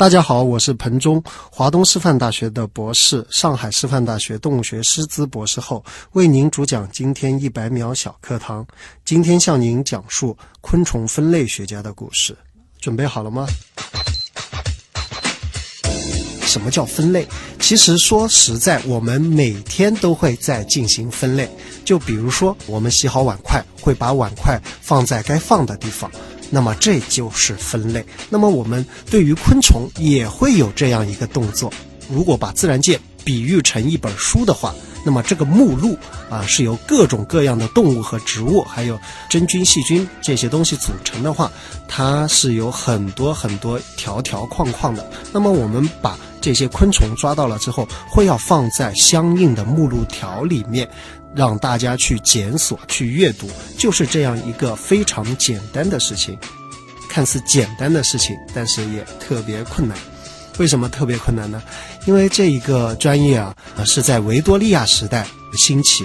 大家好，我是彭忠，华东师范大学的博士，上海师范大学动物学师资博士后，为您主讲今天一百秒小课堂。今天向您讲述昆虫分类学家的故事，准备好了吗？什么叫分类？其实说实在，我们每天都会在进行分类。就比如说，我们洗好碗筷，会把碗筷放在该放的地方。那么这就是分类。那么我们对于昆虫也会有这样一个动作。如果把自然界比喻成一本书的话，那么这个目录啊是由各种各样的动物和植物，还有真菌、细菌这些东西组成的话，它是有很多很多条条框框的。那么我们把这些昆虫抓到了之后，会要放在相应的目录条里面。让大家去检索、去阅读，就是这样一个非常简单的事情。看似简单的事情，但是也特别困难。为什么特别困难呢？因为这一个专业啊，是在维多利亚时代兴起，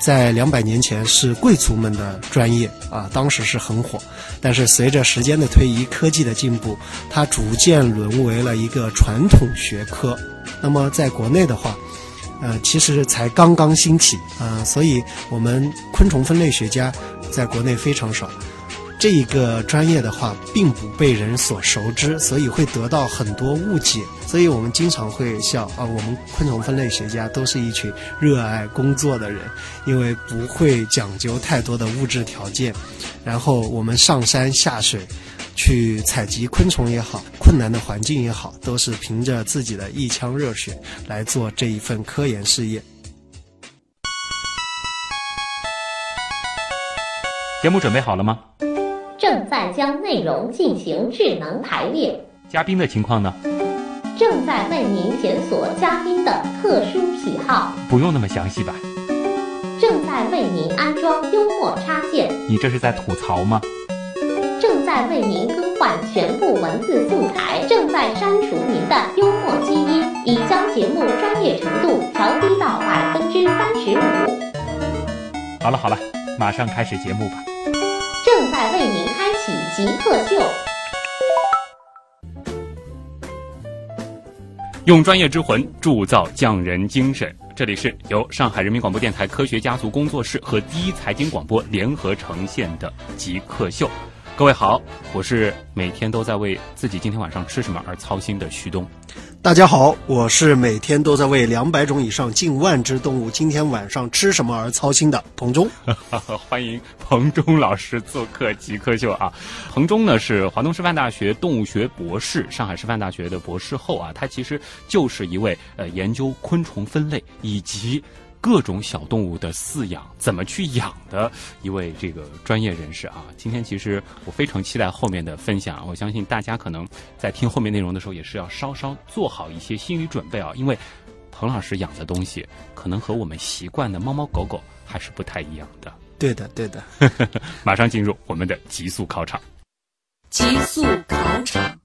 在两百年前是贵族们的专业啊，当时是很火。但是随着时间的推移、科技的进步，它逐渐沦为了一个传统学科。那么在国内的话，呃，其实才刚刚兴起啊，所以我们昆虫分类学家在国内非常少，这一个专业的话并不被人所熟知，所以会得到很多误解。所以我们经常会笑啊，我们昆虫分类学家都是一群热爱工作的人，因为不会讲究太多的物质条件，然后我们上山下水。去采集昆虫也好，困难的环境也好，都是凭着自己的一腔热血来做这一份科研事业。节目准备好了吗？正在将内容进行智能排列。嘉宾的情况呢？正在为您检索嘉宾的特殊喜好。不用那么详细吧？正在为您安装幽默插件。你这是在吐槽吗？正在为您更换全部文字素材，正在删除您的幽默基因，已将节目专业程度调低到百分之三十五。好了好了，马上开始节目吧。正在为您开启极客秀，用专业之魂铸造匠人精神。这里是由上海人民广播电台科学家族工作室和第一财经广播联合呈现的极客秀。各位好，我是每天都在为自己今天晚上吃什么而操心的徐东。大家好，我是每天都在为两百种以上近万只动物今天晚上吃什么而操心的彭忠。欢迎彭忠老师做客极客秀啊！彭忠呢是华东师范大学动物学博士，上海师范大学的博士后啊，他其实就是一位呃研究昆虫分类以及。各种小动物的饲养，怎么去养的一位这个专业人士啊！今天其实我非常期待后面的分享，我相信大家可能在听后面内容的时候，也是要稍稍做好一些心理准备啊，因为彭老师养的东西可能和我们习惯的猫猫狗狗还是不太一样的。对的，对的。马上进入我们的极速考场。极速考场。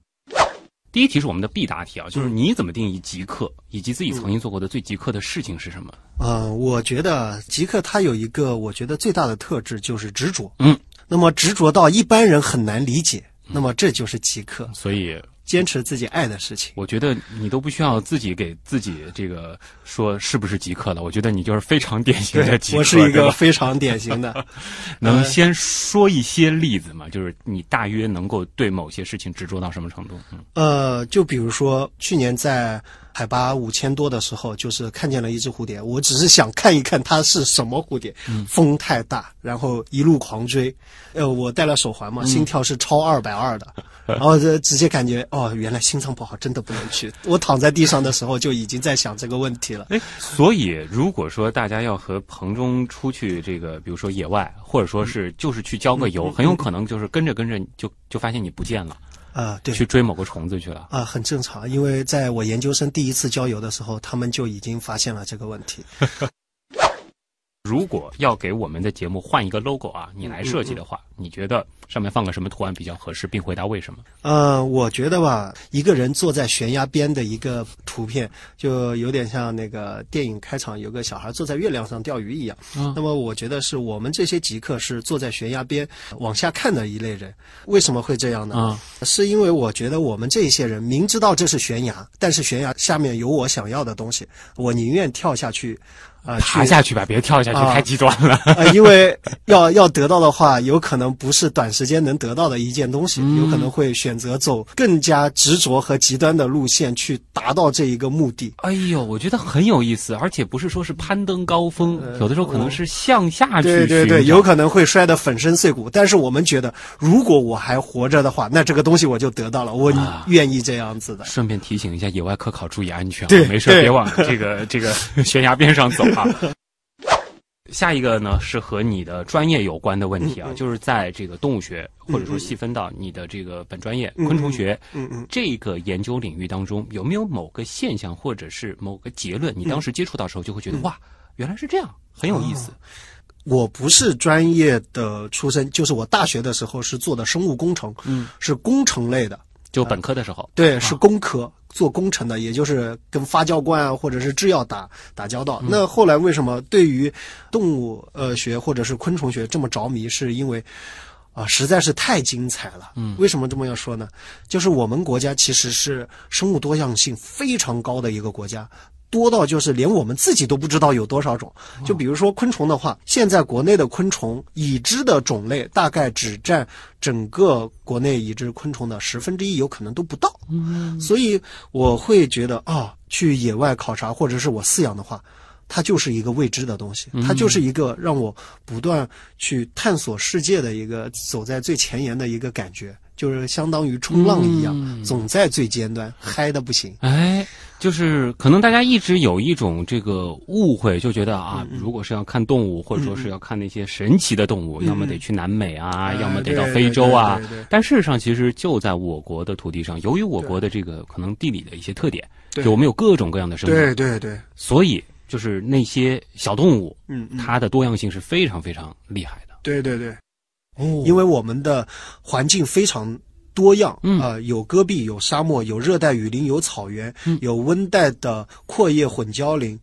第一题是我们的必答题啊，就是你怎么定义极客，以及自己曾经做过的最极客的事情是什么？呃，我觉得极客他有一个我觉得最大的特质就是执着。嗯，那么执着到一般人很难理解，那么这就是极客。所以。坚持自己爱的事情，我觉得你都不需要自己给自己这个说是不是极客了。我觉得你就是非常典型的极客。我是一个非常典型的。能先说一些例子吗？就是你大约能够对某些事情执着到什么程度？呃，就比如说去年在。海拔五千多的时候，就是看见了一只蝴蝶。我只是想看一看它是什么蝴蝶。风太大，然后一路狂追。呃，我戴了手环嘛，心跳是超二百二的。然后这直接感觉，哦，原来心脏不好，真的不能去。我躺在地上的时候就已经在想这个问题了。哎，所以如果说大家要和彭中出去这个，比如说野外，或者说是就是去郊个游，很有可能就是跟着跟着就就发现你不见了。啊，对，去追某个虫子去了啊，很正常，因为在我研究生第一次郊游的时候，他们就已经发现了这个问题。如果要给我们的节目换一个 logo 啊，你来设计的话，你觉得上面放个什么图案比较合适，并回答为什么？呃，我觉得吧，一个人坐在悬崖边的一个图片，就有点像那个电影开场有个小孩坐在月亮上钓鱼一样。嗯那么我觉得是我们这些极客是坐在悬崖边往下看的一类人。为什么会这样呢？啊是因为我觉得我们这些人明知道这是悬崖，但是悬崖下面有我想要的东西，我宁愿跳下去，啊、去爬下去吧，别跳下去，啊太极端了。呃，因为要 要得到的话，有可能不是短时间能得到的一件东西，有可能会选择走更加执着和极端的路线去达到这一个目的。哎呦，我觉得很有意思，而且不是说是攀登高峰，有的时候可能是向下去对对对，有可能会摔得粉身碎骨，但是我们觉得，如果我还活着的话，那这个东西我就得到了，我啊愿意这样子的。顺便提醒一下野外科考，注意安全啊！对没事别往这个这个悬崖边上走啊。下一个呢是和你的专业有关的问题啊，嗯嗯就是在这个动物学或者说细分到你的这个本专业、嗯昆虫学、嗯嗯这个研究领域当中，有没有某个现象或者是某个结论，你当时接触到时候就会觉得、嗯。哇，原来是这样，很有意思。我不是专业的出身，就是我大学的时候是做的生物工程，嗯，是工程类的，就本科的时候，对，是工科、做工程的，也就是跟发酵罐啊或者是制药打打交道。那后来为什么对于动物呃学或者是昆虫学这么着迷？是因为啊、实在是太精彩了。嗯，为什么这么要说呢？就是我们国家其实是生物多样性非常高的一个国家。多到就是连我们自己都不知道有多少种。就比如说昆虫的话，现在国内的昆虫已知的种类大概只占整个国内已知昆虫的十分之一，有可能都不到。嗯，所以我会觉得啊，去野外考察或者是我饲养的话。它就是一个未知的东西，它就是一个让我不断去探索世界的一个走在最前沿的一个感觉，就是相当于冲浪一样，总在最尖端，嗨的不行。哎，就是可能大家一直有一种这个误会，就觉得啊，嗯如果是要看动物，或者说是要看那些神奇的动物，要么得去南美啊，哎要么得到非洲啊。但事实上，其实就在我国的土地上，由于我国的这个可能地理的一些特点，对。就我们有各种各样的生物，对对对，所以就是那些小动物，嗯嗯，它的多样性是非常非常厉害的。对对对，哦因为我们的环境非常多样，嗯呃，有戈壁，有沙漠，有热带雨林，有草原，嗯有温带的阔叶混交林，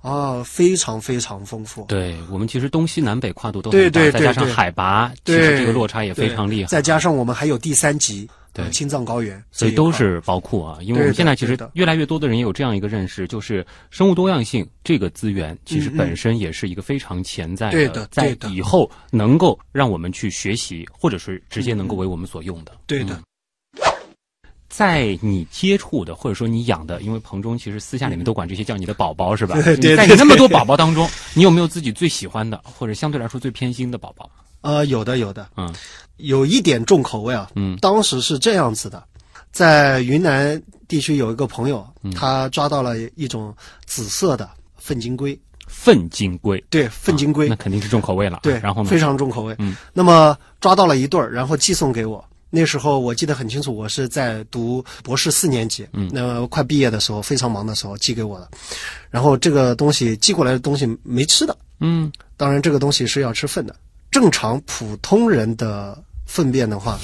啊，非常非常丰富。对我们其实东西南北跨度都对很大，对对再加上海拔，其实这个落差也非常厉害。再加上我们还有第三级，对。呃青藏高原，所以都是包括啊，因为我们现在其实越来越多的人也有这样一个认识，就是生物多样性这个资源其实本身也是一个非常潜在对的在以后能够让我们去学习，或者是直接能够为我们所用的。对的。嗯。在你接触的或者说你养的，因为棚中其实私下里面都管这些叫你的宝宝是吧？对对你在你那么多宝宝当中，你有没有自己最喜欢的，或者相对来说最偏心的宝宝？呃，有的有的，嗯有一点重口味啊。嗯当时是这样子的，在云南地区有一个朋友，嗯他抓到了一种紫色的粪金龟，粪金龟，对，粪金龟，那肯定是重口味了。对，然后呢？非常重口味。嗯，那么抓到了一对儿，然后寄送给我。那时候我记得很清楚，我是在读博士四年级，嗯那快毕业的时候，非常忙的时候寄给我的。然后这个东西寄过来的东西没吃的，嗯当然这个东西是要吃粪的。正常普通人的粪便的话，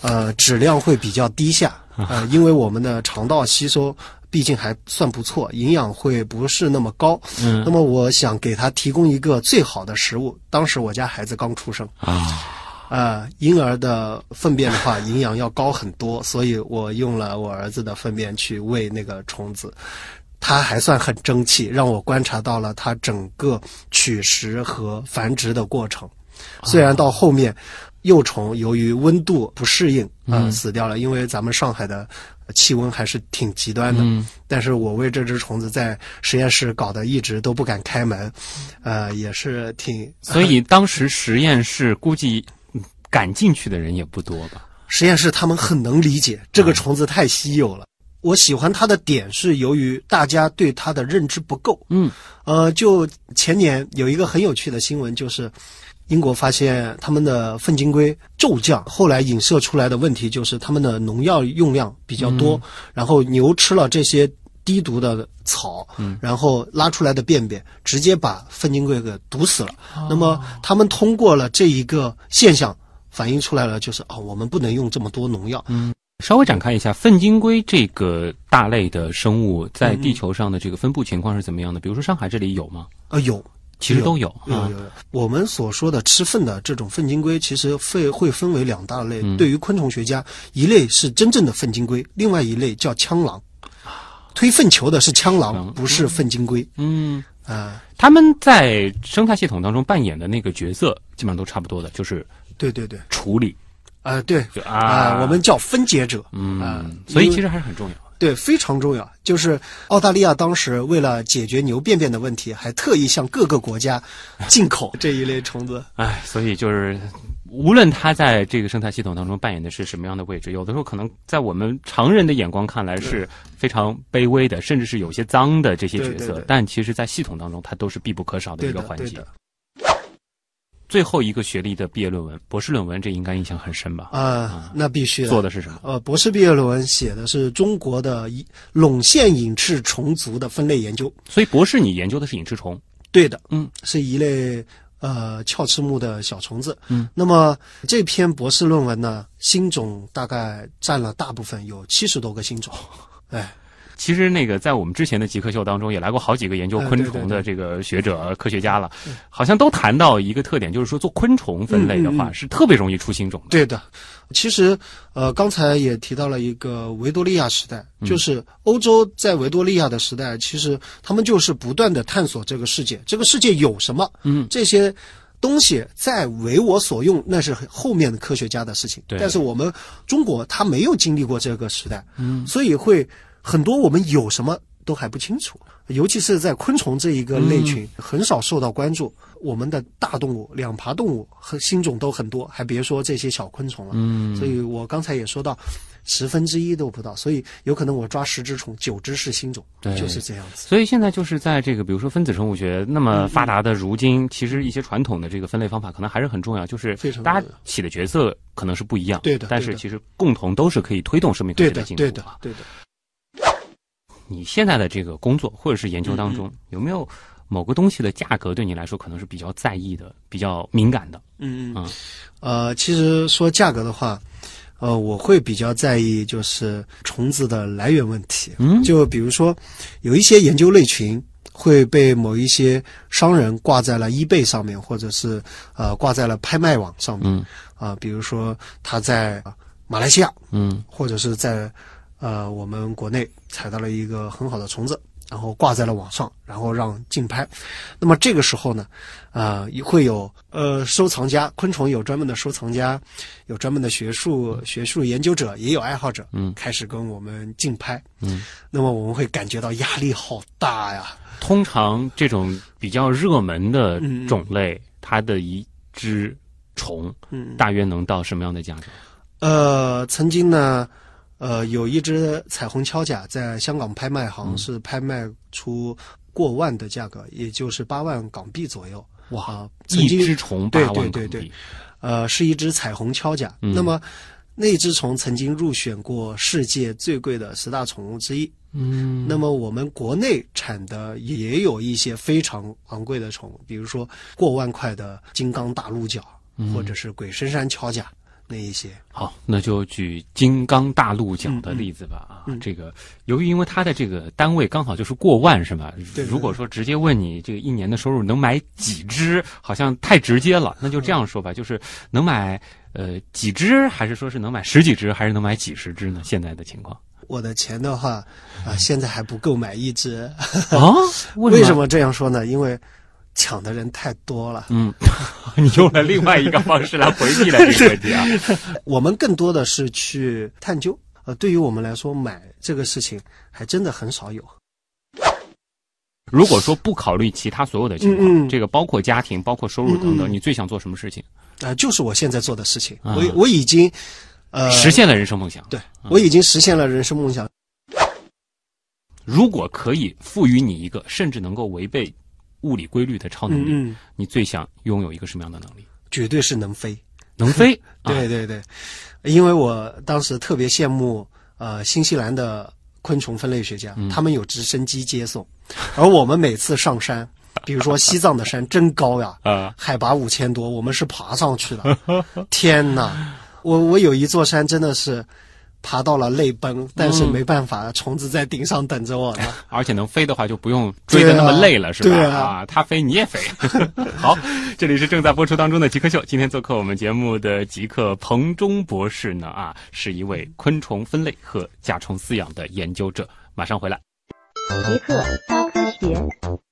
呃，质量会比较低下，呃，因为我们的肠道吸收毕竟还算不错，营养会不是那么高。嗯那么我想给他提供一个最好的食物。当时我家孩子刚出生，啊，呃，婴儿的粪便的话，营养要高很多，所以我用了我儿子的粪便去喂那个虫子。它还算很争气，让我观察到了它整个取食和繁殖的过程。虽然到后面，幼虫由于温度不适应，呃，嗯死掉了，因为咱们上海的气温还是挺极端的。嗯但是我为这只虫子在实验室搞得一直都不敢开门，呃，也是挺所以当时实验室估计嗯敢进去的人也不多吧？实验室他们很能理解这个虫子太稀有了。我喜欢它的点是由于大家对它的认知不够。嗯，呃，就前年有一个很有趣的新闻，就是英国发现他们的粪金龟骤降，后来影射出来的问题就是他们的农药用量比较多，然后牛吃了这些低毒的草，嗯然后拉出来的便便直接把粪金龟给毒死了。哦那么他们通过了这一个现象，反映出来了，就是啊，我们不能用这么多农药。嗯稍微展开一下，粪金龟这个大类的生物在地球上的这个分布情况是怎么样的？比如说上海这里有吗？呃，有，其实都有啊有有有。我们所说的吃粪的这种粪金龟，其实会会分为两大类。嗯对于昆虫学家，一类是真正的粪金龟，另外一类叫枪狼。推粪球的是枪狼狼，不是粪金龟嗯，啊、他们在生态系统当中扮演的那个角色基本上都差不多的，就是对对对，处理啊、对啊、啊，我们叫分解者。嗯，啊所以其实还是很重要。对，非常重要。就是澳大利亚当时为了解决牛便便的问题，还特意向各个国家进口 这一类虫子。哎，所以就是，无论它在这个生态系统当中扮演的是什么样的位置，有的时候可能在我们常人的眼光看来是非常卑微的，甚至是有些脏的这些角色，对对对但其实，在系统当中，它都是必不可少的一个，环节。最后一个学历的毕业论文，博士论文，这应该印象很深吧？啊、那必须的做的是什么？呃，博士毕业论文写的是中国的一陇县隐翅虫族的分类研究。所以博士你研究的是隐翅虫，对的，嗯，是一类呃鞘翅目的小虫子。嗯，那么这篇博士论文呢，新种大概占了大部分，有七十多个新种。哎，其实那个在我们之前的极客秀当中也来过好几个研究哎昆虫的这个学者、科学家了，好像都谈到一个特点，就是说做昆虫分类的话是特别容易出新种的。对的，其实呃，刚才也提到了一个维多利亚时代，嗯就是欧洲在维多利亚的时代，其实他们就是不断的探索这个世界，这个世界有什么，嗯，这些。东西在为我所用，那是后面的科学家的事情。对但是我们中国他没有经历过这个时代，嗯，所以会很多我们有什么都还不清楚，尤其是在昆虫这一个类群，很少受到关注。我们的大动物、两爬动物和新种都很多，还别说这些小昆虫了。嗯，所以我刚才也说到，十分之一都不到，所以有可能我抓十只虫，九只是新种，对就是这样子。所以现在就是在这个，比如说分子生物学那么发达的如今，其实一些传统的这个分类方法可能还是很重要，就是非常大家起的角色可能是不一样，对的但是其实共同都是可以推动生命科学的，学进步对的啊，。对的。你现在的这个工作或者是研究当嗯中，有没有某个东西的价格对你来说可能是比较在意的、比较敏感的？嗯嗯呃，其实说价格的话，呃，我会比较在意就是虫子的来源问题。嗯就比如说，有一些研究类群会被某一些商人挂在了 eBay 上面，或者是呃挂在了拍卖网上面。嗯啊、比如说他在呃马来西亚，嗯或者是在呃我们国内采到了一个很好的虫子，然后挂在了网上，然后让竞拍。那么这个时候呢，啊、也会有呃收藏家，昆虫有专门的收藏家，有专门的学术学术研究者，也有爱好者，嗯开始跟我们竞拍。嗯。那么我们会感觉到压力好大呀。通常这种比较热门的嗯种类，它的一只虫嗯，大约能到什么样的价格？呃，曾经呢，呃，有一只彩虹锹甲在香港拍卖行是拍卖出过万的价格，也就是八万港币左右。哇啊，曾一经只虫八对对对对呃，是一只彩虹锹甲。嗯那么那只虫曾经入选过世界最贵的十大宠物之一。嗯，那么我们国内产的也有一些非常昂贵的宠物，比如说过万块的金刚大鹿角，嗯或者是鬼神山锹甲那一些。好，那就举金刚大鹿角的例子吧。啊，这个由于因为它的这个单位刚好就是过万，是吧？对对如果说直接问你这个一年的收入能买几只，好像太直接了。那就这样说吧，就是能买呃几只，还是说是能买十几只，还是能买几十只呢？现在的情况我的钱的话，啊、现在还不够买一只。啊？为什？么这样说呢？因为抢的人太多了。嗯，你用了另外一个方式来回避了这个问题啊。我们更多的是去探究。呃，对于我们来说，买这个事情还真的很少有。如果说不考虑其他所有的情况，嗯嗯这个包括家庭、包括收入等等，你最想做什么事情？啊、就是我现在做的事情。啊我我已经，呃，实现了人生梦想。对，我已经实现了人生梦想。如果可以赋予你一个甚至能够违背物理规律的超能力，你最想拥有一个什么样的能力？绝对是能飞。能飞？啊对对对，因为我当时特别羡慕呃新西兰的昆虫分类学家，他们有直升机接送，而我们每次上山，比如说西藏的山真高呀，啊海拔五千多，我们是爬上去的。天哪，我我有一座山真的是爬到了泪崩，但是没办法，虫子在顶上等着我呢。而且能飞的话就不用追的那么累了，是吧？对啊它飞你也飞。好，这里是正在播出当中的极客秀。今天做客我们节目的极客彭中博士呢，啊，是一位昆虫分类和甲虫饲养的研究者。马上回来。极客高科学。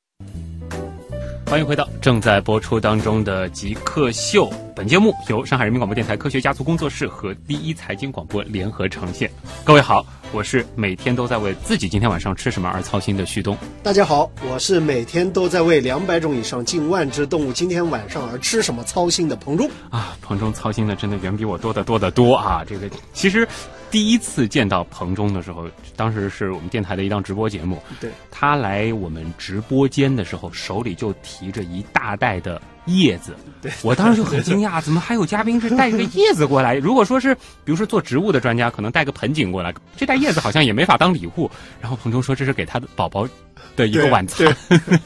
欢迎回到正在播出当中的极客秀。本节目由上海人民广播电台科学家族工作室和第一财经广播联合呈现。各位好，我是每天都在为自己今天晚上吃什么而操心的旭东。大家好，我是每天都在为两百种以上近万只动物今天晚上而吃什么操心的彭中。啊，彭中操心的真的远比我多得多得多啊！这个其实第一次见到彭中的时候，当时是我们电台的一档直播节目，对，他来我们直播间的时候，手里就提着一大袋的叶子，对我当时就很惊讶，怎么还有嘉宾是带着叶子过来？如果说是比如说做植物的专家，可能带个盆景过来，这袋叶子好像也没法当礼物。然后彭中说这是给他的宝宝的一个晚餐，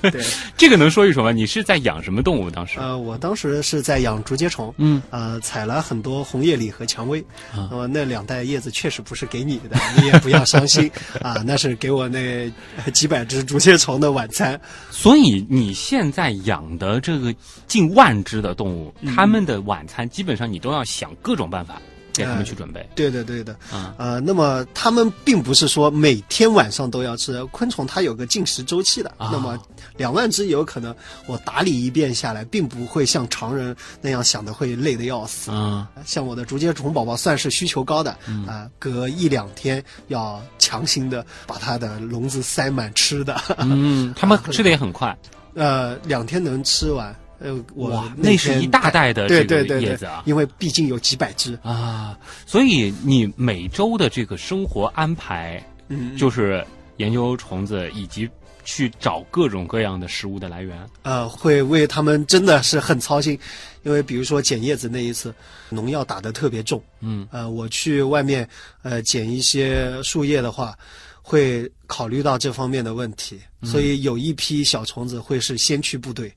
对 对，这个能说一说吗？你是在养什么动物？当时？呃，我当时是在养竹节虫，嗯，呃，采了很多红叶李和蔷薇，啊那么那两袋叶子确实不是给你的，你也不要伤心 啊，那是给我那几百只竹节虫的晚餐。所以你现在养的这个近万只的动物，嗯它们的晚餐基本上你都要想各种办法给他们去准备。对的，对的，啊呃，那么他们并不是说每天晚上都要吃，昆虫它有个进食周期的。啊那么两万只有可能我打理一遍下来，并不会像常人那样想的会累得要死。嗯，像我的竹节虫宝宝算是需求高的，啊、隔一两天要强行的把它的笼子塞满吃的，嗯，他们 吃的也很快。呃，两天能吃完。呃，我，那那是一大袋的对这个对对对叶子啊，因为毕竟有几百只。啊！所以你每周的这个生活安排，嗯，就是研究虫子以及去找各种各样的食物的来源。呃，会为他们真的是很操心，因为比如说捡叶子那一次，农药打得特别重，嗯，呃，我去外面呃捡一些树叶的话，会考虑到这方面的问题，嗯所以有一批小虫子会是先驱部队，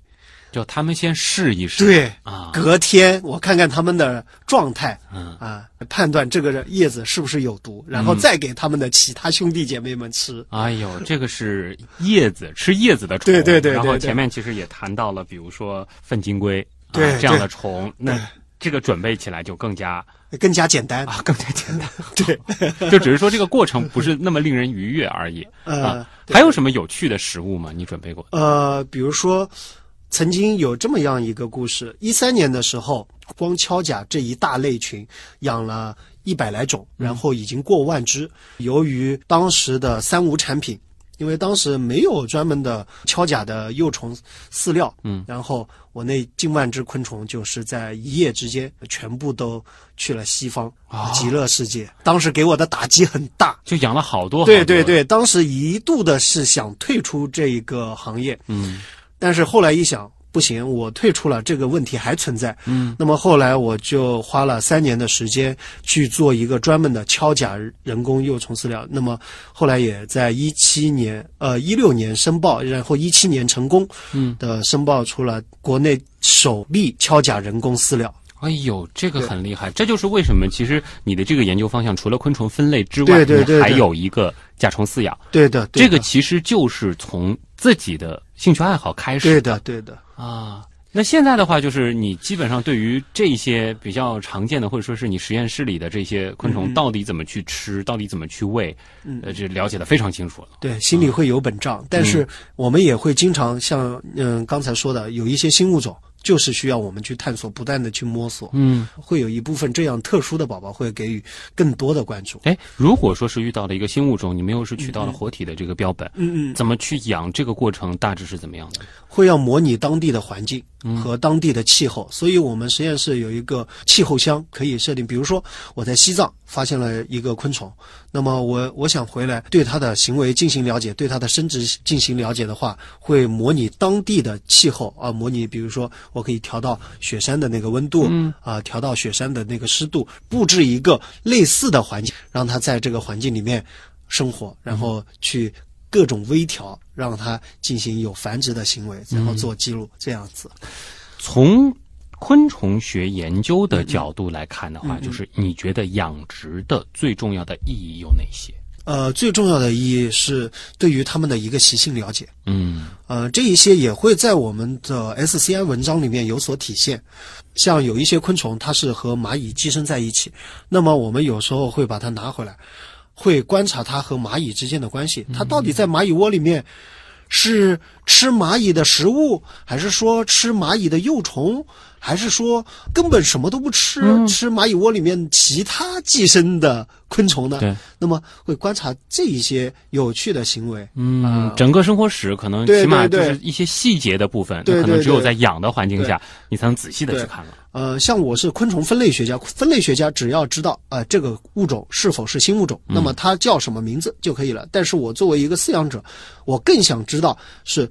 就他们先试一试。对，啊，隔天我看看他们的状态，嗯啊，判断这个叶子是不是有毒，然后再给他们的其他兄弟姐妹们吃。哎呦，这个是叶子吃叶子的虫，对对对对然后前面其实也谈到了，比如说粪金龟，啊对这样的虫，那这个准备起来就更加更加简单，啊更加简单，对，就只是说这个过程不是那么令人愉悦而已 呃啊。还有什么有趣的食物吗？你准备过？呃，比如说，曾经有这么样一个故事：一三年的时候，光锹甲这一大类群养了一百来种，然后已经过万只。由于当时的三无产品，因为当时没有专门的锹甲的幼虫饲料，嗯，然后我那近万只昆虫就是在一夜之间全部都去了西方、哦。极乐世界。当时给我的打击很大，就养了好多，好多。对对，对，当时一度的是想退出这一个行业，嗯但是后来一想，不行，我退出了，这个问题还存在。嗯，那么后来我就花了三年的时间去做一个专门的敲甲人工幼虫饲料。那么后来也在一七年，呃一六年申报，然后一七年成功，嗯的申报出了国内首例敲甲人工饲料。哎呦，这个很厉害，这就是为什么其实你的这个研究方向除了昆虫分类之外，对对对你还有一个甲虫饲养，对的，对的这个其实就是从自己的兴趣爱好开始对的，对的。啊。那现在的话，就是你基本上对于这些比较常见的，或者说是你实验室里的这些昆虫，到底怎么去吃，到底怎么去喂，嗯呃，这了解的非常清楚了。对，心里会有本账，但是我们也会经常像嗯刚才说的，有一些新物种，就是需要我们去探索，不断的去摸索。嗯，会有一部分这样特殊的宝宝会给予更多的关注。哎，如果说是遇到了一个新物种，你们又是取到了活体的这个标本，嗯嗯，怎么去养？这个过程大致是怎么样的？会要模拟当地的环境和当地的气候，所以我们实验室有一个气候箱可以设定。比如说我在西藏发现了一个昆虫，那么我我想回来对它的行为进行了解，对它的生殖进行了解的话，会模拟当地的气候啊，模拟比如说我可以调到雪山的那个温度，嗯啊，调到雪山的那个湿度，布置一个类似的环境，让它在这个环境里面。生活，然后去各种微调，让它进行有繁殖的行为，然后做记录，这样子。从昆虫学研究的角度来看的话，就是你觉得养殖的最重要的意义有哪些？呃，最重要的意义是对于它们的一个习性了解。嗯呃，这一些也会在我们的 SCI 文章里面有所体现。像有一些昆虫，它是和蚂蚁寄生在一起，那么我们有时候会把它拿回来，会观察它和蚂蚁之间的关系，它到底在蚂蚁窝里面是吃蚂蚁的食物，还是说吃蚂蚁的幼虫，还是说根本什么都不吃，吃蚂蚁窝里面其他寄生的昆虫呢？对，那么会观察这一些有趣的行为。嗯啊，整个生活史可能起码就是一些细节的部分，可能只有在养的环境下，你才能仔细的去看了。呃，像我是昆虫分类学家，分类学家只要知道啊、呃这个物种是否是新物种，那么它叫什么名字就可以了。但是我作为一个饲养者，我更想知道是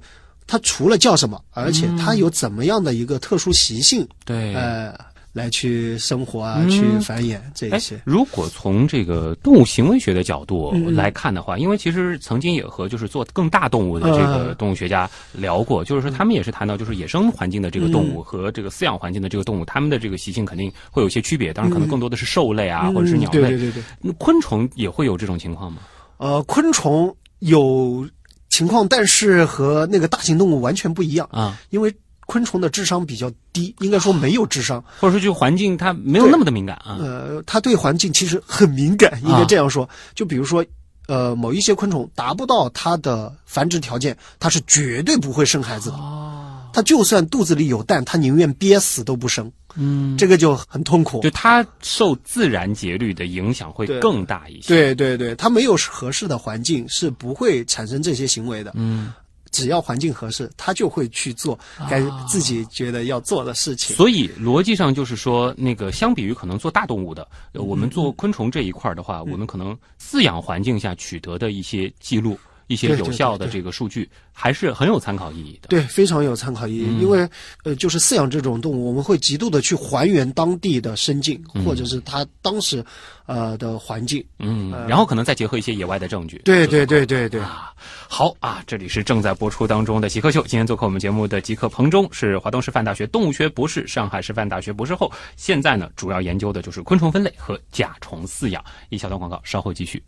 它除了叫什么，而且它有怎么样的一个特殊习性，对，呃，来去生活啊，嗯。去繁衍这些。，如果从这个动物行为学的角度来看的话，因为其实曾经也和就是做更大动物的这个嗯。动物学家聊过，就是说他们也是谈到，就是野生环境的这个动物和这个饲养环境的这个动物，它们的这个习性肯定会有一些区别，当然可能更多的是兽类啊，或者是鸟类。对对对，那昆虫也会有这种情况吗？呃，昆虫有情况，但是和那个大型动物完全不一样，啊，因为昆虫的智商比较低，应该说没有智商。或者说就环境它没有那么的敏感啊？呃，它对环境其实很敏感，应该这样说。就比如说，呃，某一些昆虫达不到它的繁殖条件，它是绝对不会生孩子的。哦，它就算肚子里有蛋，它宁愿憋死都不生。嗯，这个就很痛苦就。它受自然节律的影响会更大一些。，对对对，它没有合适的环境是不会产生这些行为的。嗯。只要环境合适，它就会去做该自己觉得要做的事情。所以逻辑上就是说，那个相比于可能做大动物的，嗯呃我们做昆虫这一块的话，我们可能饲养环境下取得的一些记录、一些有效的这个数据，还是很有参考意义的。对，非常有参考意义。嗯因为呃，就是饲养这种动物，我们会极度的去还原当地的生境，嗯或者是它当时呃的环境。嗯，然后可能再结合一些野外的证据。对对对对对。啊，好啊，这里是正在播出当中的极客秀。今天做客我们节目的极客彭中是华东师范大学动物学博士、上海师范大学博士后，现在呢主要研究的就是昆虫分类和甲虫饲养。一小段广告，稍后继续。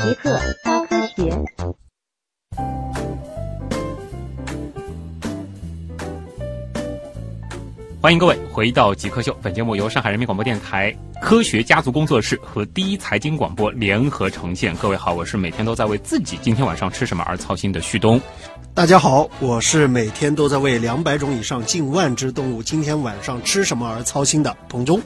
极客高科学。欢迎各位回到极客秀。本节目由上海人民广播电台科学家族工作室和第一财经广播联合呈现。各位好，我是每天都在为自己今天晚上吃什么而操心的旭东。大家好，我是每天都在为两百种以上近万只动物今天晚上吃什么而操心的彭忠。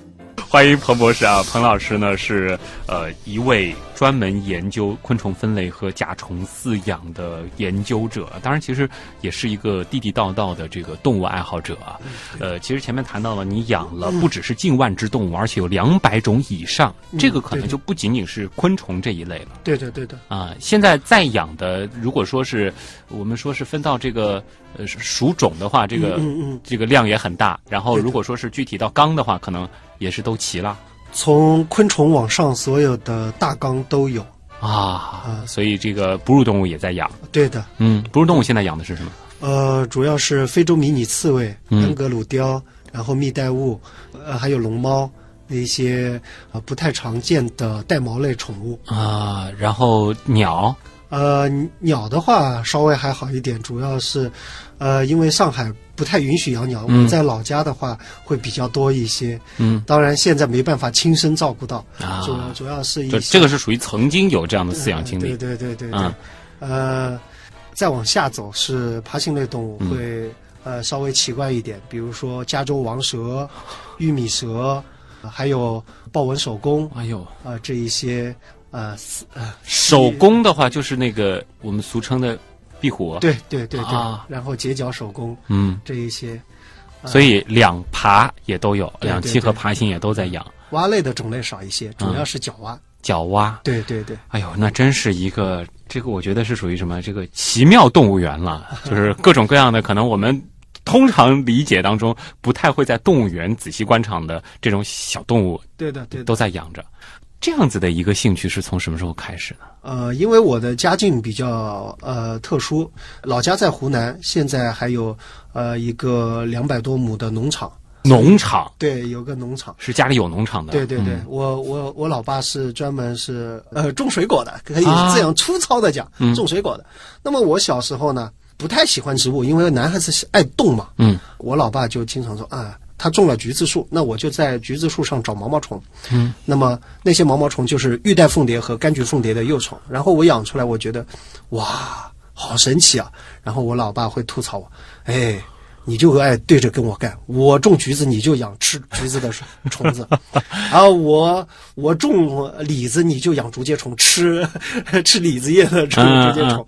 欢迎彭博士啊，彭老师呢是呃一位专门研究昆虫分类和甲虫饲养的研究者，当然其实也是一个地地道道的这个动物爱好者啊。呃，其实前面谈到了你养了不只是近万只动物，而且有两百种以上，这个可能就不仅仅是昆虫这一类了。对对对的，啊，现在在养的，如果说是我们说是分到这个呃属种的话，这个、嗯嗯这个量也很大。然后如果说是具体到缸的话，可能也是都齐了从昆虫往上，所有的大纲都有。啊。所以这个哺乳动物也在养。对的，嗯，哺乳动物现在养的是什么？呃，主要是非洲迷你刺猬、嗯安格鲁雕，然后蜜袋鼯，呃，还有龙猫那些呃不太常见的带毛类宠物。啊，然后鸟呃，鸟的话稍微还好一点，主要是，呃，因为上海不太允许养鸟，嗯。我在老家的话会比较多一些。嗯。当然现在没办法亲身照顾到，啊。主要主要是一这个是属于曾经有这样的饲养经历。对对对对对，嗯呃，再往下走是爬行类动物嗯。会、呃稍微奇怪一点，比如说加州王蛇、玉米蛇，呃还有豹纹手工啊、哎呦，呃这一些呃死呃手工的话就是那个我们俗称的壁虎。，对对对对，啊然后截角手工嗯，这一些。呃所以两爬也都有，对两栖和爬行也都在养。蛙类的种类少一些，主要是角蛙。角蛙，对对对，哎呦，那真是一个这个，我觉得是属于什么？这个奇妙动物园了，就是各种各样的，可能我们通常理解当中不太会在动物园仔细观察的这种小动物对的对的。都在养着。这样子的一个兴趣是从什么时候开始的？呃，因为我的家境比较呃特殊，老家在湖南，现在还有呃一个两百多亩的农场，农场对，有个农场。是家里有农场的，对对对，嗯我我我老爸是专门是呃种水果的，可以啊这样粗糙的讲，嗯种水果的。那么我小时候呢，不太喜欢植物，因为男孩子是爱动嘛。嗯，我老爸就经常说啊，他种了橘子树，那我就在橘子树上找毛毛虫。嗯，那么那些毛毛虫就是玉带凤蝶和柑橘凤蝶的幼虫，然后我养出来，我觉得哇，好神奇啊！然后我老爸会吐槽我，哎。你就爱对着跟我干，我种橘子你就养吃橘子的虫子，然 后我我种李子你就养竹节虫吃 吃李子叶的竹节虫，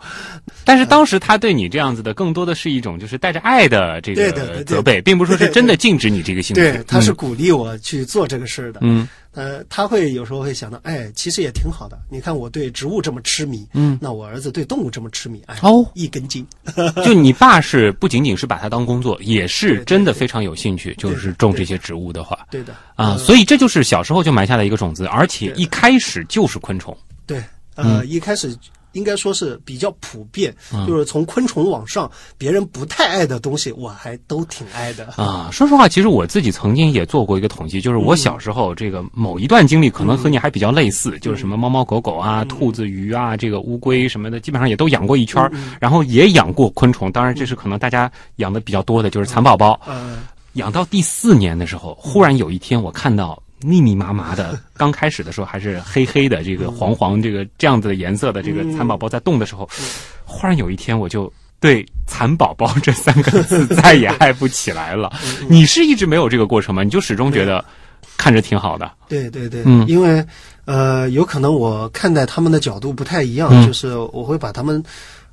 但是当时他对你这样子的，更多的是一种就是带着爱的这个责备，并不是说是真的禁止你这个兴趣。对，他是嗯。鼓励我去做这个事儿的。嗯呃，他会有时候会想到，哎，其实也挺好的。你看我对植物这么痴迷，嗯，那我儿子对动物这么痴迷，哎，哦一根筋。就你爸是不仅仅是把它当工作，也是真的非常有兴趣，就是种这些植物的话对的啊，呃所以这就是小时候就埋下的一个种子，而且一开始就是昆虫。对，呃，嗯一开始应该说是比较普遍，就是从昆虫往上，别人不太爱的东西，我还都挺爱的。啊，说实话，其实我自己曾经也做过一个统计，就是我小时候这个某一段经历，可能和你还比较类似，就是什么猫猫狗狗啊、兔子、鱼啊、这个乌龟什么的，基本上也都养过一圈儿，然后也养过昆虫。当然，这是可能大家养的比较多的，就是蚕宝宝。呃，养到第四年的时候，忽然有一天，我看到密密麻麻的，刚开始的时候还是黑黑的，这个黄黄这个这样子的颜色的这个蚕宝宝在动的时候，忽然有一天我就。对“蚕宝宝”这三个字再也爱不起来了。你是一直没有这个过程吗？你就始终觉得看着挺好的。对对对，嗯因为呃，有可能我看待他们的角度不太一样，嗯就是我会把他们。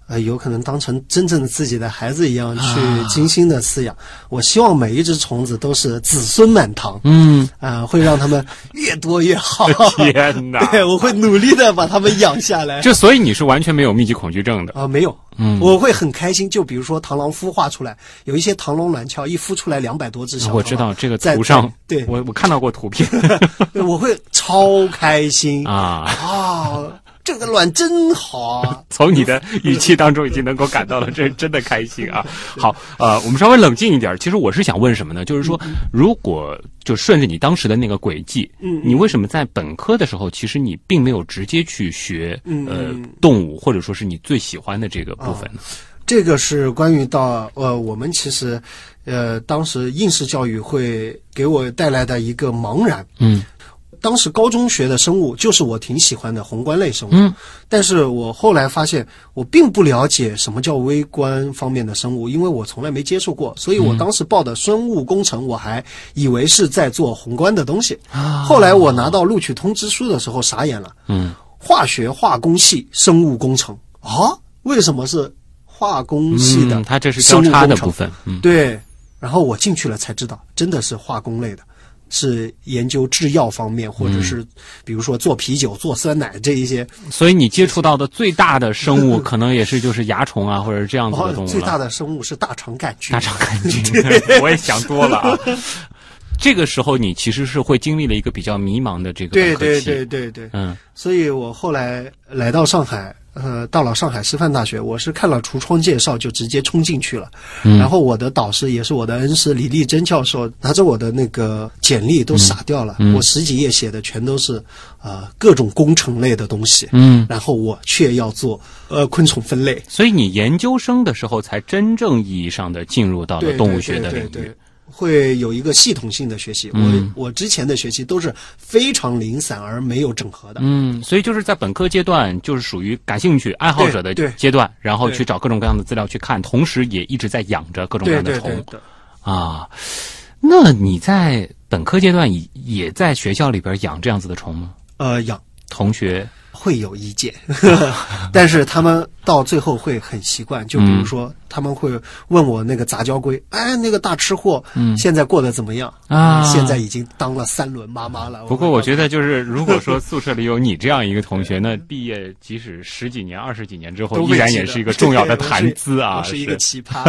呃，有可能当成真正的自己的孩子一样去啊精心的饲养。我希望每一只虫子都是子孙满堂，嗯，啊、会让他们越多越好。天哪！对，我会努力的把他们养下来。就所以你是完全没有密集恐惧症的。啊、没有，嗯我会很开心。就比如说螳螂孵化出来，有一些螳螂卵鞘一孵出来两百多只小我知道这个在图上，在对我我看到过图片 对，我会超开心啊。啊！这个卵真好啊！从你的语气当中已经能够感到了，这 真的开心啊！好，呃，我们稍微冷静一点。其实我是想问什么呢？就是说，如果就顺着你当时的那个轨迹，嗯你为什么在本科的时候，其实你并没有直接去学嗯呃嗯动物，或者说是你最喜欢的这个部分呢？这个是关于到呃，我们其实呃，当时应试教育会给我带来的一个茫然。嗯当时高中学的生物就是我挺喜欢的宏观类生物，嗯，但是我后来发现我并不了解什么叫微观方面的生物，因为我从来没接触过，所以我当时报的生物工程，我还以为是在做宏观的东西。后来我拿到录取通知书的时候傻眼了，嗯，化学化工系生物工程。啊？为什么是化工系的？嗯，它这是交叉的部分。嗯，对，然后我进去了才知道，真的是化工类的，是研究制药方面，或者是比如说做啤酒、做酸奶这一些。所以你接触到的最大的生物，可能也是就是蚜虫啊，或者是这样子的动物了。最大的生物是大肠杆菌。大肠杆菌，我也想多了啊。这个时候，你其实是会经历了一个比较迷茫的这个对对对对对，嗯所以我后来来到上海，呃，到了上海师范大学，我是看了橱窗介绍就直接冲进去了。嗯然后我的导师也是我的恩师李丽珍教授，拿着我的那个简历都傻掉了。嗯我十几页写的全都是呃各种工程类的东西，嗯，然后我却要做呃昆虫分类。所以你研究生的时候才真正意义上的进入到了动物学的领域对对对对。会有一个系统性的学习，嗯。我我之前的学习都是非常零散而没有整合的。嗯，所以就是在本科阶段，就是属于感兴趣、爱好者的阶段，然后去找各种各样的资料去看，同时也一直在养着各种各样的虫对对对，啊。那你在本科阶段也也在学校里边养这样子的虫吗？呃，养。同学，会有意见，但是他们到最后会很习惯。就比如说，他们会问我那个杂交龟，哎，那个大吃货，嗯现在过得怎么样？啊现在已经当了三轮妈妈了。不过我觉得，就是如果说 宿舍里有你这样一个同学，那毕业即使十几年、二十几年之后，依然也是一个重要的谈资啊。我是一个奇葩。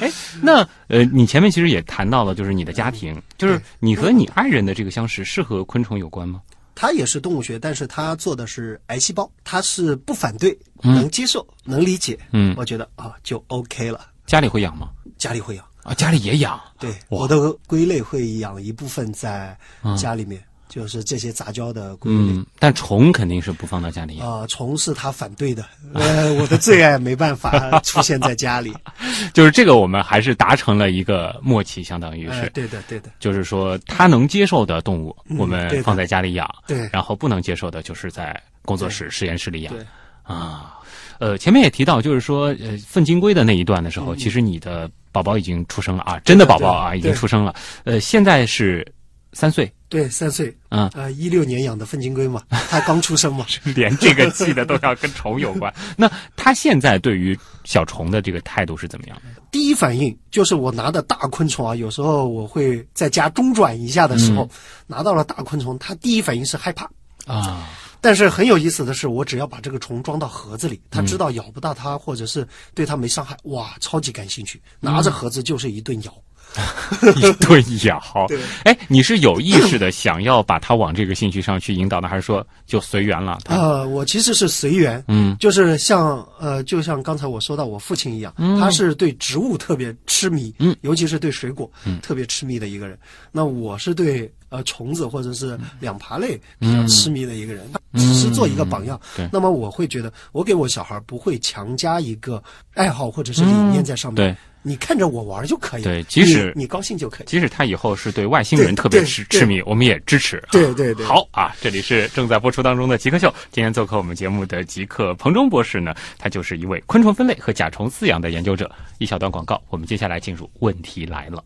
哎，那呃，你前面其实也谈到了，就是你的家庭，就是你和你爱人的这个相识是和昆虫有关吗？他也是动物学，但是他做的是癌细胞，他是不反对，能接受，能理解。嗯我觉得啊就 OK 了。家里会养吗？家里会养，啊，家里也养。对，我的龟类会养一部分在家里面，就是这些杂交的龟类。嗯，但虫肯定是不放到家里养。啊、虫是他反对的，呃，我的最爱没办法出现在家里。就是这个，我们还是达成了一个默契，相当于是。哎，对的，对的，就是说，他能接受的动物，嗯我们放在家里养；对然后不能接受的，就是在工作室、实验室里养。对。啊，呃，前面也提到，就是说，呃，粪金龟的那一段的时嗯候，其实你的宝宝已经出生了啊，真的宝宝啊，已经出生了。呃，现在是三岁，对，三岁，啊呃，一六年养的粪金龟嘛，它刚出生嘛，连这个记的都要跟虫有关。那他现在对于小虫的这个态度是怎么样的？第一反应就是我拿的大昆虫啊，有时候我会在家中转一下的时候，拿到了大昆虫，它第一反应是害怕。啊，但是很有意思的是，我只要把这个虫装到盒子里，它知道咬不到它，或者是对它没伤害，哇，超级感兴趣，拿着盒子就是一顿咬。一 顿咬。对哎，你是有意识的想要把他往这个兴趣上去引导呢，还是说就随缘了？它呃，我其实是随缘，嗯，就是像呃，就像刚才我说到我父亲一样，他是对植物特别痴迷，嗯，尤其是对水果，特别痴迷的一个人。那我是对呃虫子或者是两爬类比较痴迷的一个人，只是做一个榜样。对那么我会觉得，我给我小孩不会强加一个爱好或者是理念在上面，对。你看着我玩就可以，对即使你你高兴就可以。即使他以后是对外星人特别痴痴迷，我们也支持。对对对好啊，这里是正在播出当中的极客秀。今天做客我们节目的极客彭中博士呢，他就是一位昆虫分类和甲虫饲养的研究者。一小段广告，我们接下来进入问题来了。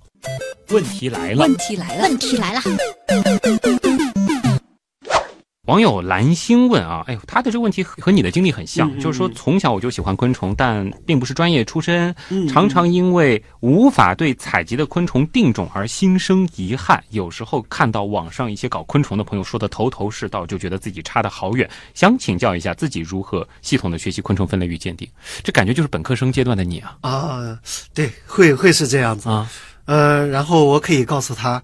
问题来了，问题来了，问题来了，网友蓝星问啊，哎呦，他的这个问题和和你的经历很像，就是说从小我就喜欢昆虫，但并不是专业出身，嗯常常因为无法对采集的昆虫定种而心生遗憾。有时候看到网上一些搞昆虫的朋友说的头头是道，就觉得自己差得好远。想请教一下自己如何系统的学习昆虫分类与鉴定？这感觉就是本科生阶段的你啊啊，对，会会是这样子。啊，呃，然后我可以告诉他，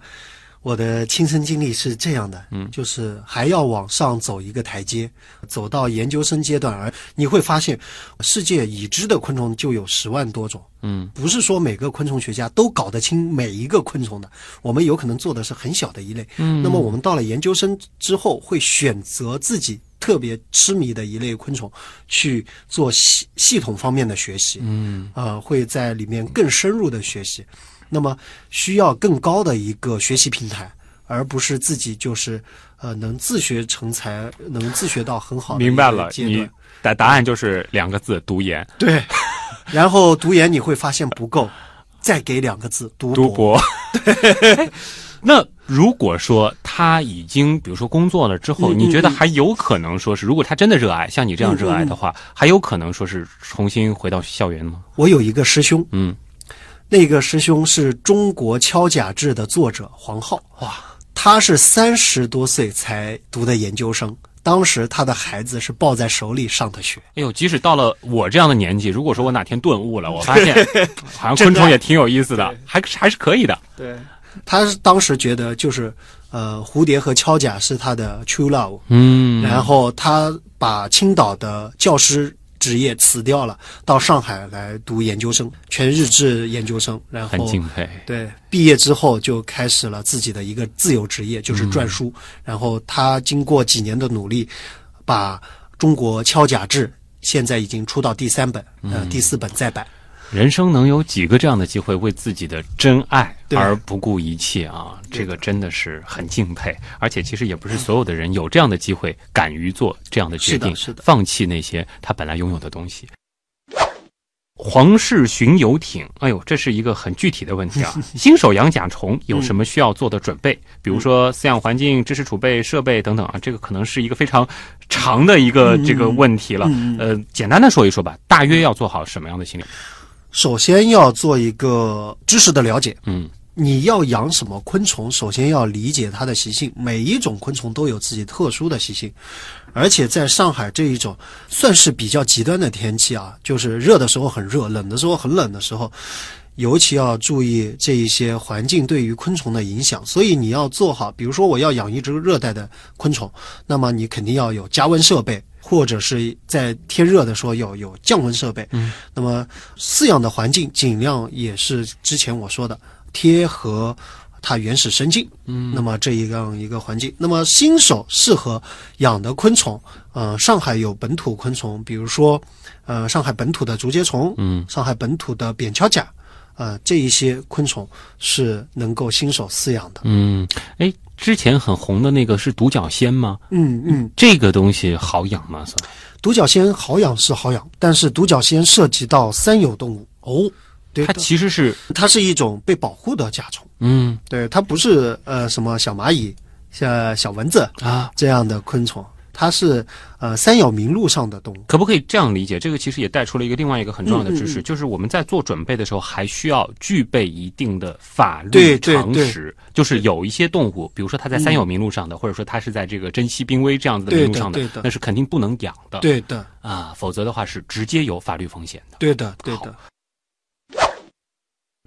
我的亲身经历是这样的，嗯，就是还要往上走一个台阶，走到研究生阶段，而你会发现，世界已知的昆虫就有十万多种，嗯，不是说每个昆虫学家都搞得清每一个昆虫的，我们有可能做的是很小的一类，嗯，那么我们到了研究生之后，会选择自己。特别痴迷的一类昆虫，去做系系统方面的学习，嗯，呃，会在里面更深入的学习，那么需要更高的一个学习平台，而不是自己就是呃能自学成才，能自学到很好明白了，你阶段。答答案就是两个字：读研。对，然后读研你会发现不够，再给两个字读读博。对，那如果说他已经比如说工作了之后，嗯你觉得还有可能说是，如果他真的热爱，像你这样热爱的话，还有可能说是重新回到校园吗？我有一个师兄，嗯，那个师兄是中国敲甲志的作者黄浩，哇，他是三十多岁才读的研究生。当时他的孩子是抱在手里上的学，哎呦，即使到了我这样的年纪，如果说我哪天顿悟了，我发现 好像昆虫也挺有意思的，还还是可以的。对，他是当时觉得就是呃，蝴蝶和敲甲是他的 true love，嗯然后他把青岛的教师职业辞掉了，到上海来读研究生，全日制研究生，然后很敬佩。对，毕业之后就开始了自己的一个自由职业，就是篆书。然后他经过几年的努力，把中国敲甲制现在已经出到第三本，呃，第四本再版。人生能有几个这样的机会为自己的真爱而不顾一切啊？这个真的是很敬佩。而且其实也不是所有的人有这样的机会，敢于做这样的决定，是的是的放弃那些他本来拥有的东西。皇室巡游艇，哎呦，这是一个很具体的问题啊！新手养甲虫有什么需要做的准备？比如说饲养环境、知识储备、设备等等啊，这个可能是一个非常长的一个这个问题了。呃，简单的说一说吧，大约要做好什么样的心理？首先要做一个知识的了解，嗯，你要养什么昆虫，首先要理解它的习性。每一种昆虫都有自己特殊的习性，而且在上海这一种算是比较极端的天气啊，就是热的时候很热，冷的时候很冷的时候，尤其要注意这一些环境对于昆虫的影响。所以你要做好，比如说我要养一只热带的昆虫，那么你肯定要有加温设备，或者是在天热的时候有有降温设备。嗯，那么饲养的环境尽量也是之前我说的贴合它原始生境。嗯那么这一样一个环境，那么新手适合养的昆虫，呃，上海有本土昆虫，比如说，呃，上海本土的竹节虫，嗯，上海本土的扁锹甲，呃，这一些昆虫是能够新手饲养的。嗯，哎，之前很红的那个是独角仙吗？嗯嗯，这个东西好养吗？算？独角仙好养是好养，但是独角仙涉及到三有动物哦，对它其实是它是一种被保护的甲虫，嗯。对，它不是呃什么小蚂蚁、像小蚊子啊，这样的昆虫，它是呃三咬名录上的动物。可不可以这样理解？这个其实也带出了一个另外一个很重要的知识，嗯嗯嗯就是我们在做准备的时候，还需要具备一定的法律常识。就是有一些动物，比如说它在三有名录上的，或者说它是在这个珍稀濒危这样子的名录上对的对的那是肯定不能养的。对的，啊，否则的话是直接有法律风险的。对的，对的。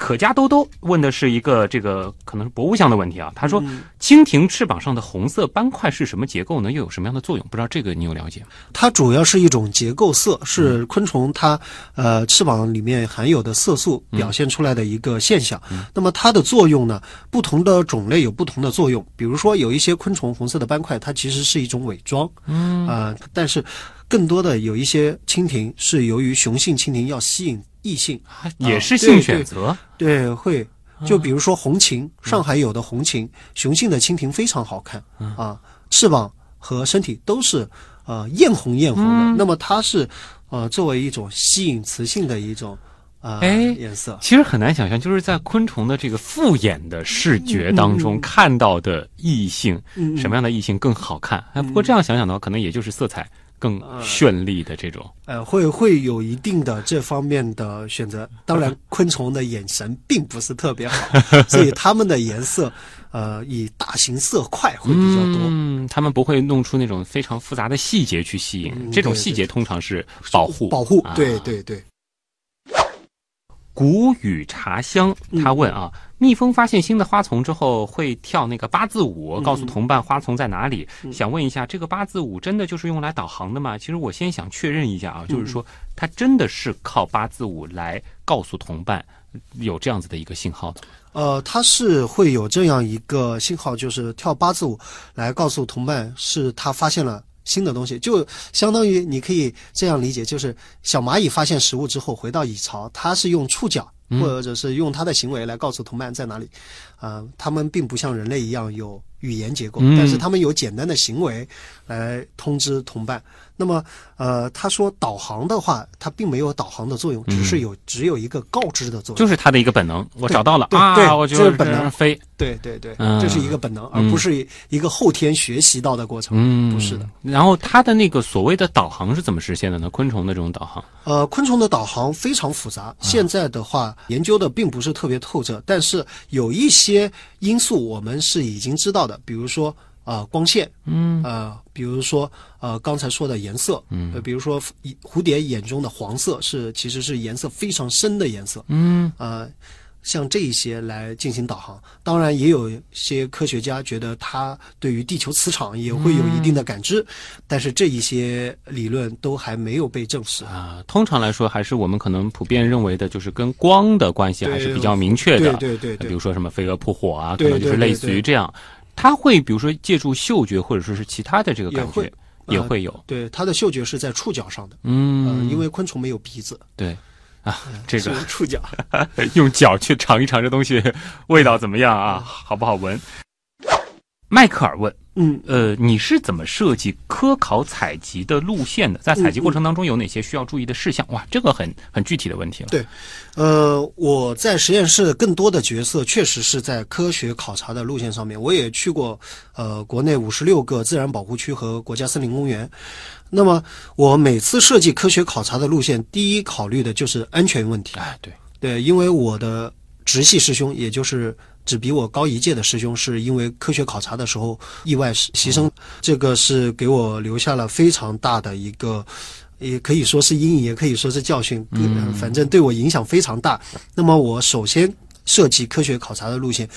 可家兜兜问的是一个这个可能是博物项的问题啊，他说嗯蜻蜓翅膀上的红色斑块是什么结构呢？又有什么样的作用？不知道这个你有了解吗？它主要是一种结构色，是昆虫它呃翅膀里面含有的色素表现出来的一个现象。那么它的作用呢，不同的种类有不同的作用。比如说有一些昆虫红色的斑块，它其实是一种伪装，嗯啊、但是更多的有一些蜻蜓是由于雄性蜻蜓要吸引异性，也是性选择。对，会。就比如说红琴，上海有的红琴，雄性的蜻蜓非常好看啊，翅膀和身体都是呃艳红艳红的。那么它是呃作为一种吸引雌性的一种呃哎颜色。其实很难想象，就是在昆虫的这个复眼的视觉当中看到的异性，什么样的异性更好看？哎，不过这样想想的话，可能也就是色彩更绚丽的这种。呃，会会有一定的这方面的选择。当然，昆虫的眼神并不是特别好，所以它们的颜色，呃，以大型色块会比较多。嗯，他们不会弄出那种非常复杂的细节去吸引，嗯这种细节通常是保护保护，啊对对对。谷雨茶香，他问啊，蜜蜂发现新的花丛之后会跳那个八字舞，告诉同伴花丛在哪里。想问一下，这个八字舞真的就是用来导航的吗？其实我先想确认一下啊，就是说它真的是靠八字舞来告诉同伴有这样子的一个信号的。呃，它是会有这样一个信号，就是跳八字舞来告诉同伴是他发现了新的东西，就相当于你可以这样理解，就是小蚂蚁发现食物之后回到蚁巢，它是用触角或者是用它的行为来告诉同伴在哪里。啊、它们并不像人类一样有语言结构，嗯但是它们有简单的行为来通知同伴。那么，呃，他说导航的话，它并没有导航的作用，只是有只有一个告知的作用。就是它的一个本能，我找到了对对啊，我就是本能飞。对对对，嗯这是一个本能，而不是一个后天学习到的过程。嗯，不是的。然后它的那个所谓的导航是怎么实现的呢？昆虫的这种导航，呃，昆虫的导航非常复杂，现在的话研究的并不是特别透彻，但是有一些因素我们是已经知道的，比如说啊、呃光线，嗯呃，比如说呃刚才说的颜色，嗯，呃，比如说蝴蝶眼中的黄色是其实是颜色非常深的颜色，嗯呃，像这一些来进行导航。当然，也有些科学家觉得它对于地球磁场也会有一定的感知，但是这一些理论都还没有被证实。啊，通常来说，还是我们可能普遍认为的，就是跟光的关系还是比较明确的。对对对对比如说什么飞蛾扑火啊，可能就是类似于对这样。它会比如说借助嗅觉或者说是其他的这个感觉也会，有。对，它的嗅觉是在触角上的，嗯，呃，因为昆虫没有鼻子，对啊，这个触角。用脚去尝一尝这东西味道怎么样啊，好不好闻？迈克尔问，嗯，呃，你是怎么设计科考采集的路线的？在采集过程当中有哪些需要注意的事项？哇，这个很很具体的问题了。对呃，我在实验室更多的角色确实是在科学考察的路线上面。我也去过呃国内五十六个自然保护区和国家森林公园。那么我每次设计科学考察的路线，第一考虑的就是安全问题。哎，对，对，因为我的直系师兄，也就是只比我高一届的师兄，是因为科学考察的时候意外牺牲，这个是给我留下了非常大的一个也可以说是阴影，也可以说是教训，嗯、反正对我影响非常大。那么我首先设计科学考察的路线，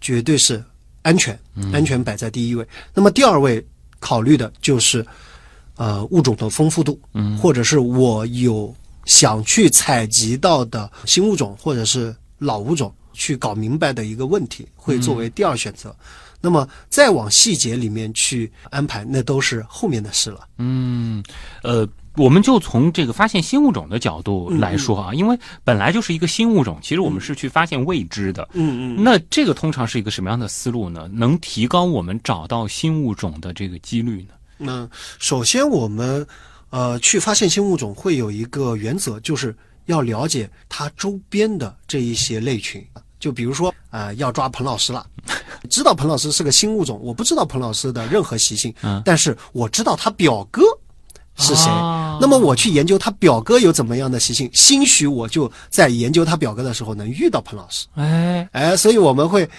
绝对是安全，安全摆在第一位。那么第二位考虑的就是呃物种的丰富度，嗯，或者是我有想去采集到的新物种或者是老物种去搞明白的一个问题，会作为第二选择。那么再往细节里面去安排，那都是后面的事了。嗯，呃，我们就从这个发现新物种的角度来说啊，因为本来就是一个新物种，其实我们是去发现未知的。嗯嗯。那这个通常是一个什么样的思路呢？能提高我们找到新物种的这个几率呢？那首先我们呃去发现新物种会有一个原则，就是要了解它周边的这一些类群。就比如说，呃，要抓彭老师了，知道彭老师是个新物种，我不知道彭老师的任何习性，嗯但是我知道他表哥是谁，哦那么我去研究他表哥有怎么样的习性，兴许我就在研究他表哥的时候能遇到彭老师，哎，哎，所以我们会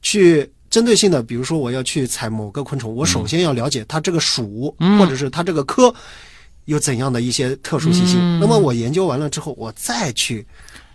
去针对性的，比如说我要去采某个昆虫，我首先要了解它这个属、嗯或者是它这个科有怎样的一些特殊习性，嗯。那么我研究完了之后，我再去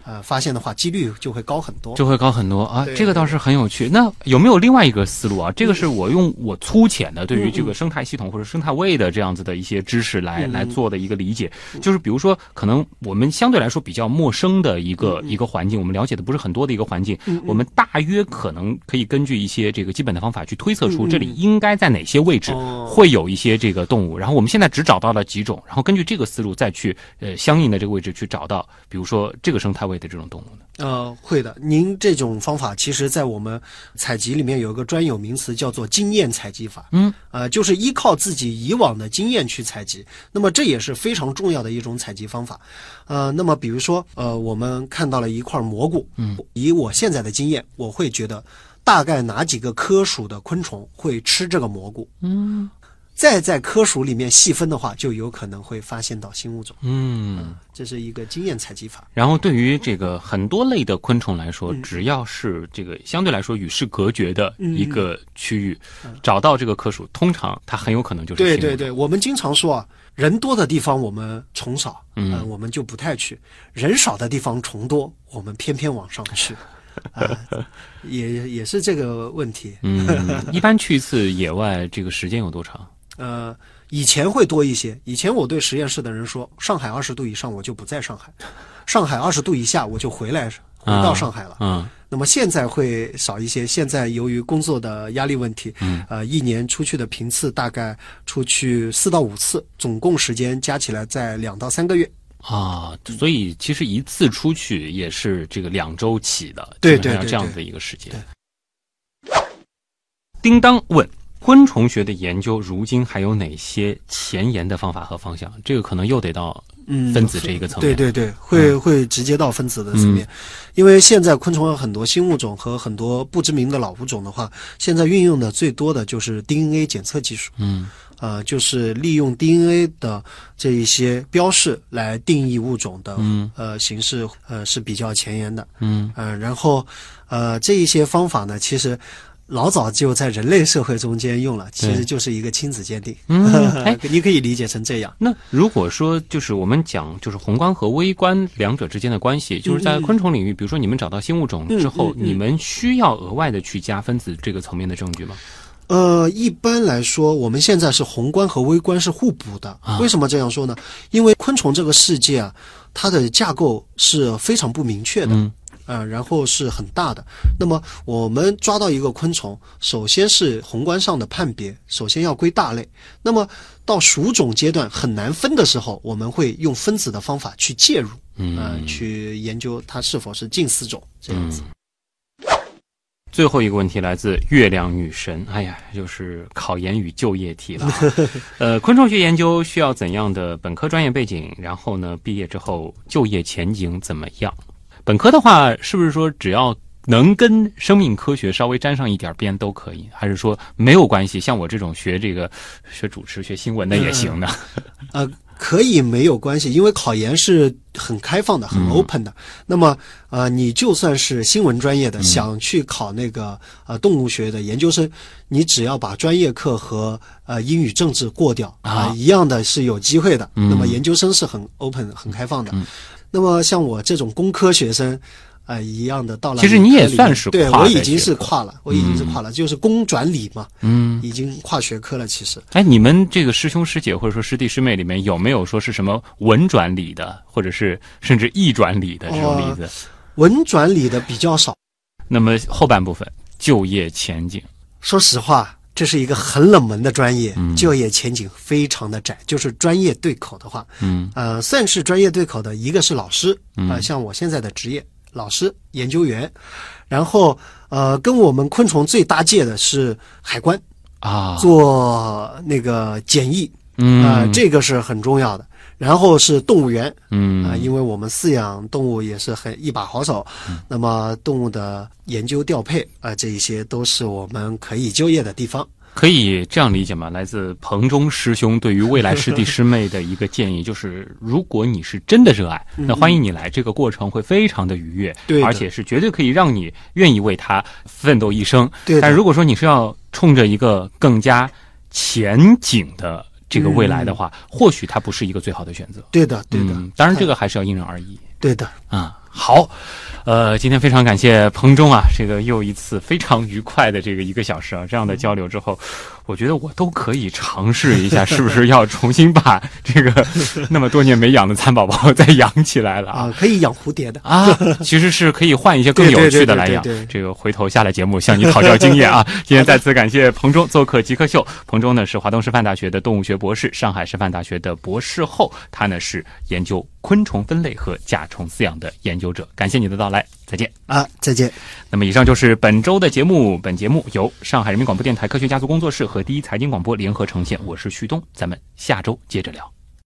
呃发现的话，几率就会高很多。就会高很多。啊，这个倒是很有趣。那有没有另外一个思路啊？这个是我用我粗浅的对于这个生态系统或者生态位的这样子的一些知识来嗯来做的一个理解，就是比如说，可能我们相对来说比较陌生的一个嗯一个环境，我们了解的不是很多的一个环境，我们大约可能可以根据一些这个基本的方法去推测出这里应该在哪些位置会有一些这个动物。然后我们现在只找到了几种，然后根据这个思路再去呃相应的这个位置去找到，比如说这个生态位的这种动物呢？呃，会的。您这种方法，其实在我们采集里面有一个专有名词，叫做经验采集法。嗯，呃，就是依靠自己以往的经验去采集。那么这也是非常重要的一种采集方法。呃，那么比如说，呃，我们看到了一块蘑菇，嗯，以我现在的经验，我会觉得大概哪几个科属的昆虫会吃这个蘑菇。嗯再在科属里面细分的话，就有可能会发现到新物种。嗯。这是一个经验采集法。然后对于这个很多类的昆虫来说，只要是这个相对来说与世隔绝的一个区域，找到这个科属，通常它很有可能就是新物种对对对，我们经常说啊，人多的地方我们虫少，嗯呃我们就不太去；人少的地方虫多，我们偏偏往上去，啊、也也是这个问题。嗯，一般去一次野外，这个时间有多长？呃，以前会多一些。以前我对实验室的人说，上海二十度以上我就不在上海，上海二十度以下我就回来回到上海了。嗯那么现在会少一些。现在由于工作的压力问题，嗯，呃，一年出去的频次大概出去四到五次，总共时间加起来在两到三个月。啊，所以其实一次出去也是这个两周起的，对对对这样的一个时间对。叮当问。昆虫学的研究如今还有哪些前沿的方法和方向？这个可能又得到嗯，分子这一个层面。嗯对对对，会、会直接到分子的层面，因为现在昆虫有很多新物种和很多不知名的老物种的话，现在运用的最多的就是 DNA 检测技术。嗯呃，就是利用 DNA 的这一些标识来定义物种的、嗯呃形式，呃是比较前沿的。嗯呃，然后呃这一些方法呢，其实老早就在人类社会中间用了，其实就是一个亲子鉴定。嗯，哎，你可以理解成这样。那如果说就是我们讲就是宏观和微观两者之间的关系，就是在昆虫领域，比如说你们找到新物种之后，嗯嗯嗯你们需要额外的去加分子这个层面的证据吗？呃，一般来说，我们现在是宏观和微观是互补的。啊为什么这样说呢？因为昆虫这个世界啊，它的架构是非常不明确的。嗯呃，然后是很大的。那么我们抓到一个昆虫，首先是宏观上的判别，首先要归大类。那么到属种阶段很难分的时候，我们会用分子的方法去介入，嗯呃，去研究它是否是近似种这样子。最后一个问题来自月亮女神，哎呀，就是考研与就业题了啊。呃，昆虫学研究需要怎样的本科专业背景？然后呢，毕业之后就业前景怎么样？本科的话，是不是说只要能跟生命科学稍微沾上一点边都可以？还是说没有关系？像我这种学这个学主持、学新闻的也行呢？呃，可以没有关系，因为考研是很开放的、很 open 的。那么，呃，你就算是新闻专业的，想去考那个呃动物学的研究生，你只要把专业课和呃英语、政治过掉啊、一样的是有机会的。那么研究生是很 open、很开放的。那么像我这种工科学生。呃，一样的，到了其实你也算是对我已经是跨了，我已经是跨了，就是工转理嘛，嗯，已经跨学科了。其实哎，你们这个师兄师姐或者说师弟师妹里面有没有说是什么文转理的，或者是甚至艺转理的这种例子？文转理的比较少。那么后半部分就业前景，说实话，这是一个很冷门的专业，就业前景非常的窄。就是专业对口的话，嗯呃，算是专业对口的，一个是老师，啊、像我现在的职业，老师、研究员，然后呃，跟我们昆虫最搭界的是海关，啊，做那个检疫，嗯啊、这个是很重要的。然后是动物园，嗯。啊、因为我们饲养动物也是很一把好手，那么动物的研究调配啊、这一些都是我们可以就业的地方。可以这样理解吗？来自彭中师兄对于未来师弟师妹的一个建议，就是如果你是真的热爱，那欢迎你来，这个过程会非常的愉悦，对而且是绝对可以让你愿意为他奋斗一生。对但如果说你是要冲着一个更加前景的这个未来的话，或许它不是一个最好的选择。对的，对的，嗯，当然这个还是要因人而异。对的。啊、好，呃，今天非常感谢彭中啊，这个又一次非常愉快的这个一个小时啊，这样的交流之后，我觉得我都可以尝试一下，是不是要重新把这个 那么多年没养的蚕宝宝再养起来了啊啊，？可以养蝴蝶的。啊，其实是可以换一些更有趣的来养。这个回头下了节目向你讨教经验啊。今天再次感谢彭中做客极客秀。彭中呢是华东师范大学的动物学博士，上海师范大学的博士后，他呢是研究昆虫分类和甲虫饲养的研究者。感谢你的到来，再见。啊，再见。那么以上就是本周的节目，本节目由上海人民广播电台科学家族工作室和第一财经广播联合呈现，我是旭东，咱们下周接着聊。